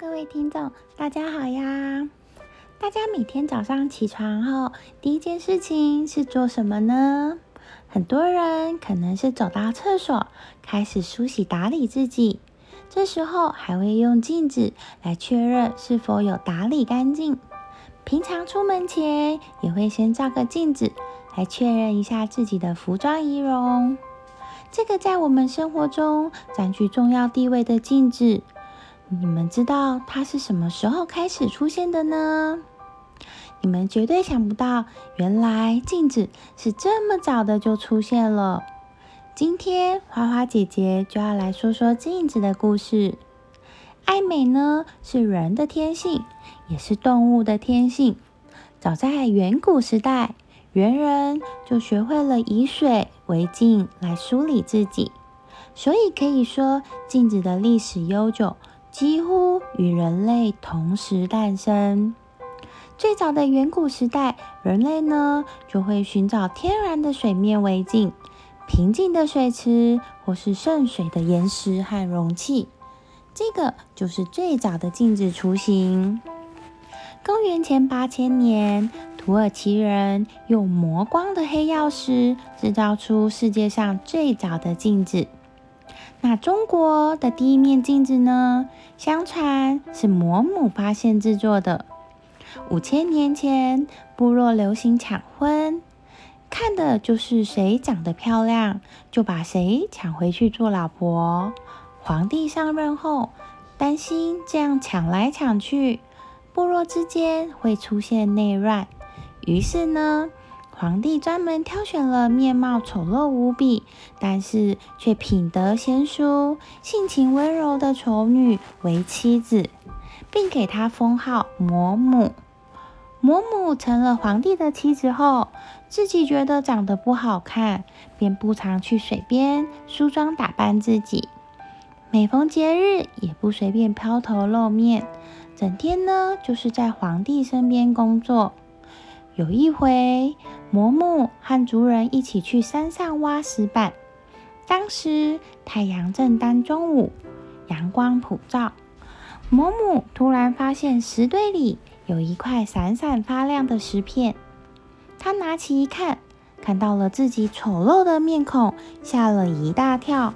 各位听众，大家好呀！大家每天早上起床后，第一件事情是做什么呢？很多人可能是走到厕所，开始梳洗打理自己，这时候还会用镜子来确认是否有打理干净。平常出门前也会先照个镜子，来确认一下自己的服装仪容。这个在我们生活中占据重要地位的镜子。你们知道它是什么时候开始出现的呢？你们绝对想不到，原来镜子是这么早的就出现了。今天花花姐姐就要来说说镜子的故事。爱美呢，是人的天性，也是动物的天性。早在远古时代，猿人就学会了以水为镜来梳理自己，所以可以说镜子的历史悠久。几乎与人类同时诞生。最早的远古时代，人类呢就会寻找天然的水面为镜，平静的水池或是渗水的岩石和容器，这个就是最早的镜子雏形。公元前八千年，土耳其人用磨光的黑曜石制造出世界上最早的镜子。那中国的第一面镜子呢？相传是嫫母发现制作的。五千年前，部落流行抢婚，看的就是谁长得漂亮，就把谁抢回去做老婆。皇帝上任后，担心这样抢来抢去，部落之间会出现内乱，于是呢。皇帝专门挑选了面貌丑陋无比，但是却品德贤淑、性情温柔的丑女为妻子，并给她封号魔母。魔母成了皇帝的妻子后，自己觉得长得不好看，便不常去水边梳妆打扮自己，每逢节日也不随便抛头露面，整天呢就是在皇帝身边工作。有一回，嫫母和族人一起去山上挖石板。当时太阳正当中午，阳光普照。嫫母突然发现石堆里有一块闪闪发亮的石片，她拿起一看，看到了自己丑陋的面孔，吓了一大跳，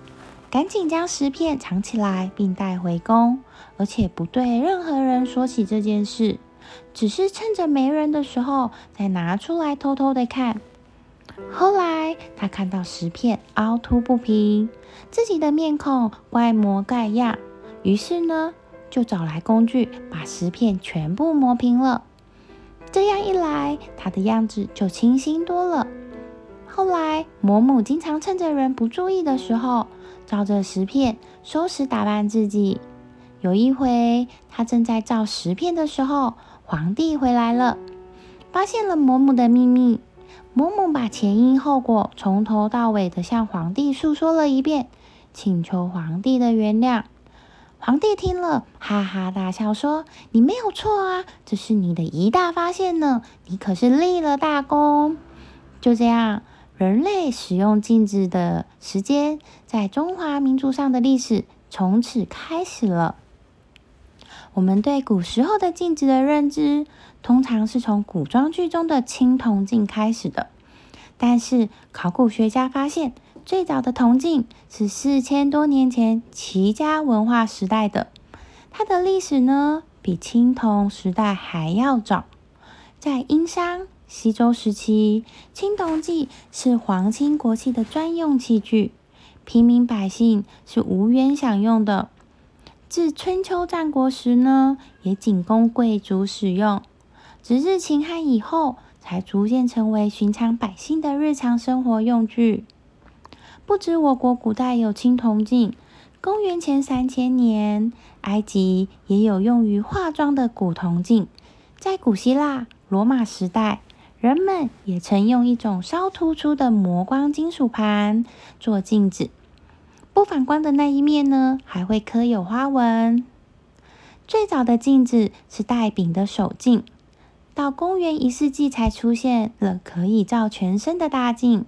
赶紧将石片藏起来，并带回宫，而且不对任何人说起这件事。只是趁着没人的时候，再拿出来偷偷的看。后来他看到石片凹凸不平，自己的面孔怪模怪样，于是呢，就找来工具把石片全部磨平了。这样一来，他的样子就清新多了。后来，嫫母经常趁着人不注意的时候，照着石片收拾打扮自己。有一回，他正在照石片的时候。皇帝回来了，发现了嫫母的秘密。嫫母把前因后果从头到尾的向皇帝诉说了一遍，请求皇帝的原谅。皇帝听了，哈哈大笑说：“你没有错啊，这是你的一大发现呢，你可是立了大功。”就这样，人类使用镜子的时间，在中华民族上的历史从此开始了。我们对古时候的镜子的认知，通常是从古装剧中的青铜镜开始的。但是，考古学家发现，最早的铜镜是四千多年前齐家文化时代的。它的历史呢，比青铜时代还要早。在殷商、西周时期，青铜器是皇亲国戚的专用器具，平民百姓是无缘享用的。自春秋战国时呢，也仅供贵族使用；直至秦汉以后，才逐渐成为寻常百姓的日常生活用具。不止我国古代有青铜镜，公元前三千年，埃及也有用于化妆的古铜镜。在古希腊、罗马时代，人们也曾用一种稍突出的磨光金属盘做镜子。不反光的那一面呢，还会刻有花纹。最早的镜子是带柄的手镜，到公元一世纪才出现了可以照全身的大镜。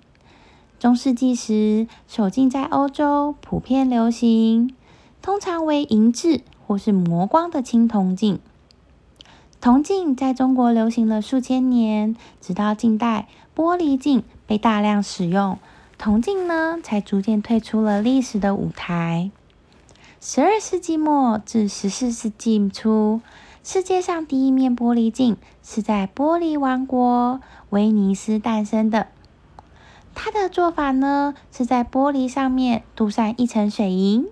中世纪时，手镜在欧洲普遍流行，通常为银质或是磨光的青铜镜。铜镜在中国流行了数千年，直到近代，玻璃镜被大量使用，铜镜呢才逐渐退出了历史的舞台。十二世纪末至十四世纪初，世界上第一面玻璃镜是在玻璃王国威尼斯诞生的。它的做法呢，是在玻璃上面镀上一层水银。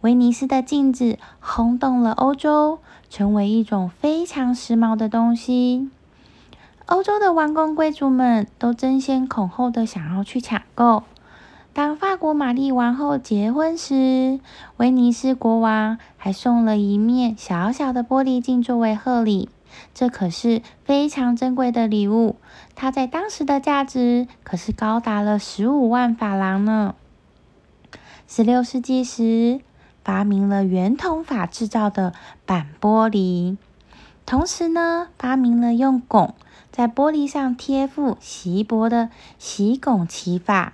威尼斯的镜子轰动了欧洲，成为一种非常时髦的东西。欧洲的王公贵族们都争先恐后的想要去抢购。当法国玛丽王后结婚时，威尼斯国王还送了一面小小的玻璃镜作为贺礼。这可是非常珍贵的礼物，它在当时的价值可是高达了十五万法郎呢。十六世纪时，发明了圆筒法制造的板玻璃，同时呢，发明了用汞在玻璃上贴附锡箔的锡汞漆法。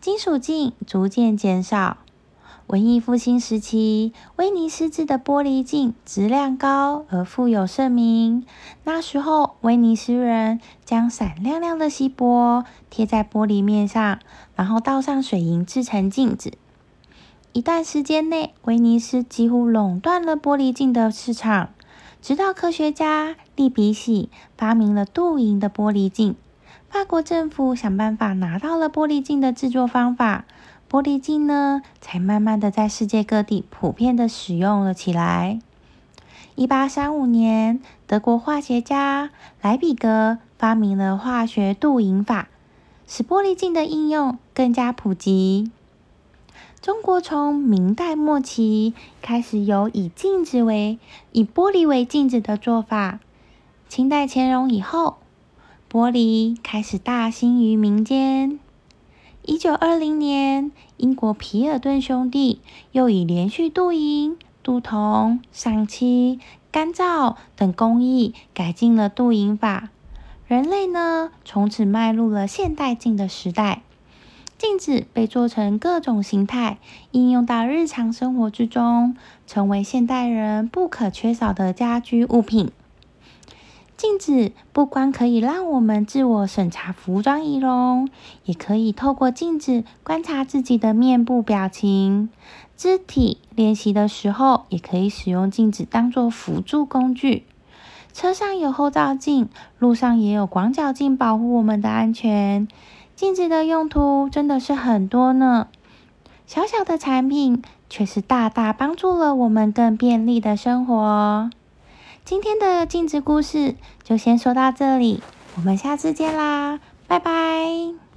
金属镜逐渐减少。文艺复兴时期，威尼斯制的玻璃镜质量高而富有盛名。那时候，威尼斯人将闪亮亮的锡箔贴在玻璃面上，然后倒上水银制成镜子。一段时间内，威尼斯几乎垄断了玻璃镜的市场，直到科学家利比喜发明了镀银的玻璃镜。法国政府想办法拿到了玻璃镜的制作方法，玻璃镜呢才慢慢的在世界各地普遍的使用了起来。一八三五年，德国化学家莱比格发明了化学镀银法，使玻璃镜的应用更加普及。中国从明代末期开始有以镜子为以玻璃为镜子的做法，清代乾隆以后。玻璃开始大兴于民间。一九二零年，英国皮尔顿兄弟又以连续镀银、镀铜、上漆、干燥等工艺改进了镀银法。人类呢，从此迈入了现代镜的时代。镜子被做成各种形态，应用到日常生活之中，成为现代人不可缺少的家居物品。镜子不光可以让我们自我审查服装仪容，也可以透过镜子观察自己的面部表情。肢体练习的时候，也可以使用镜子当做辅助工具。车上有后照镜，路上也有广角镜保护我们的安全。镜子的用途真的是很多呢，小小的产品却是大大帮助了我们更便利的生活。今天的镜子故事就先说到这里，我们下次见啦，拜拜。